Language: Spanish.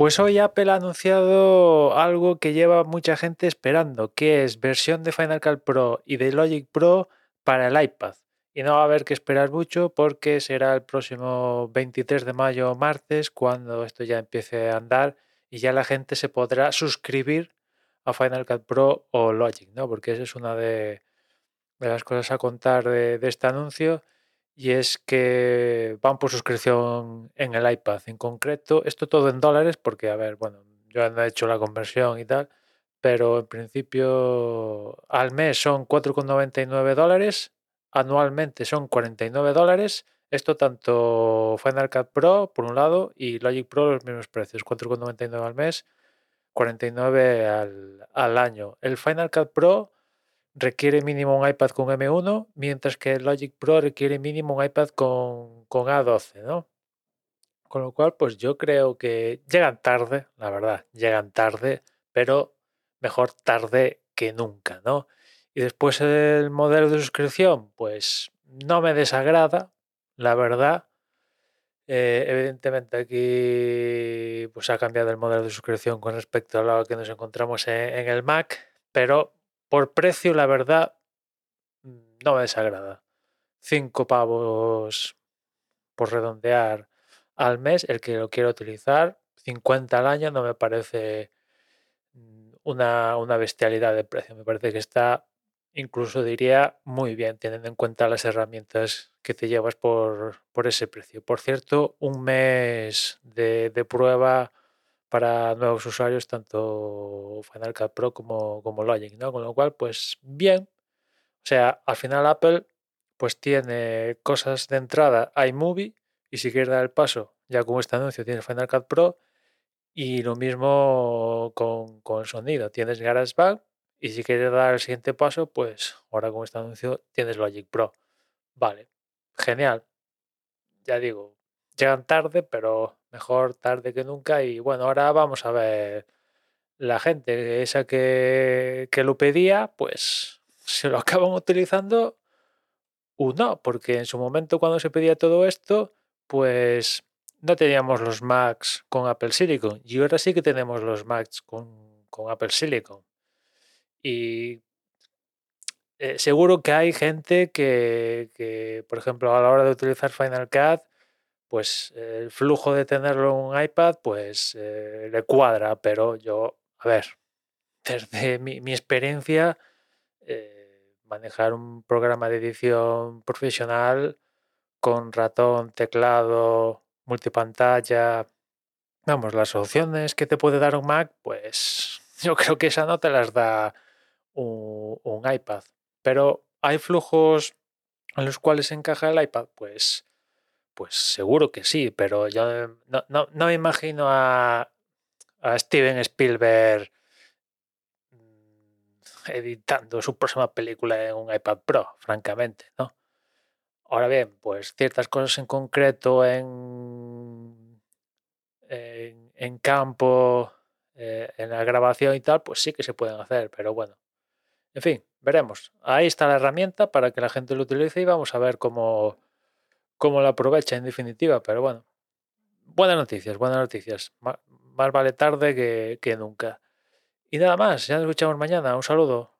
Pues hoy Apple ha anunciado algo que lleva mucha gente esperando, que es versión de Final Cut Pro y de Logic Pro para el iPad. Y no va a haber que esperar mucho porque será el próximo 23 de mayo martes cuando esto ya empiece a andar y ya la gente se podrá suscribir a Final Cut Pro o Logic, ¿no? Porque esa es una de, las cosas a contar de este anuncio y es que van por suscripción en el iPad en concreto. Esto todo en dólares porque, a ver, bueno, yo no he hecho la conversión y tal, pero en principio al mes son 4,99 dólares, anualmente son 49 dólares. Esto tanto Final Cut Pro por un lado y Logic Pro los mismos precios, 4,99 al mes, 49 al, al año. El Final Cut Pro requiere mínimo un iPad con M1, mientras que el Logic Pro requiere mínimo un iPad con, con A12, ¿no? Con lo cual, pues yo creo que llegan tarde, la verdad, llegan tarde, pero mejor tarde que nunca, ¿no? Y después el modelo de suscripción, pues no me desagrada, la verdad. Eh, evidentemente aquí pues ha cambiado el modelo de suscripción con respecto a lo que nos encontramos en, en el Mac, pero por precio, la verdad, no me desagrada. Cinco pavos por redondear al mes, el que lo quiero utilizar, 50 al año no me parece una, una bestialidad de precio. Me parece que está, incluso diría, muy bien, teniendo en cuenta las herramientas que te llevas por, por ese precio. Por cierto, un mes de, de prueba para nuevos usuarios, tanto Final Cut Pro como, como Logic, ¿no? Con lo cual, pues bien. O sea, al final Apple pues tiene cosas de entrada iMovie y si quieres dar el paso, ya con este anuncio tienes Final Cut Pro y lo mismo con, con sonido, tienes GarageBand y si quieres dar el siguiente paso, pues ahora con este anuncio tienes Logic Pro. Vale, genial. Ya digo, llegan tarde, pero mejor tarde que nunca. Y bueno, ahora vamos a ver la gente, esa que, que lo pedía, pues se lo acaban utilizando o no, porque en su momento cuando se pedía todo esto, pues no teníamos los Macs con Apple Silicon. Y ahora sí que tenemos los Macs con, con Apple Silicon. Y eh, seguro que hay gente que, que, por ejemplo, a la hora de utilizar Final Cut, pues el flujo de tenerlo en un iPad, pues eh, le cuadra, pero yo, a ver, desde mi, mi experiencia, eh, manejar un programa de edición profesional con ratón, teclado, multipantalla, vamos, las opciones que te puede dar un Mac, pues yo creo que esa no te las da un, un iPad. Pero hay flujos en los cuales encaja el iPad, pues pues seguro que sí, pero yo no, no, no me imagino a, a, Steven Spielberg mm, editando su próxima película en un iPad Pro, francamente, ¿no? Ahora bien, pues ciertas cosas en concreto en, en, campo, eh, en la grabación y tal, pues sí que se pueden hacer, pero bueno. En fin, veremos. Ahí está la herramienta para que la gente lo utilice y vamos a ver cómo cómo la aprovecha en definitiva, pero bueno, buenas noticias, buenas noticias. Más, vale tarde que, que nunca. Y nada más, ya nos escuchamos mañana. Un saludo.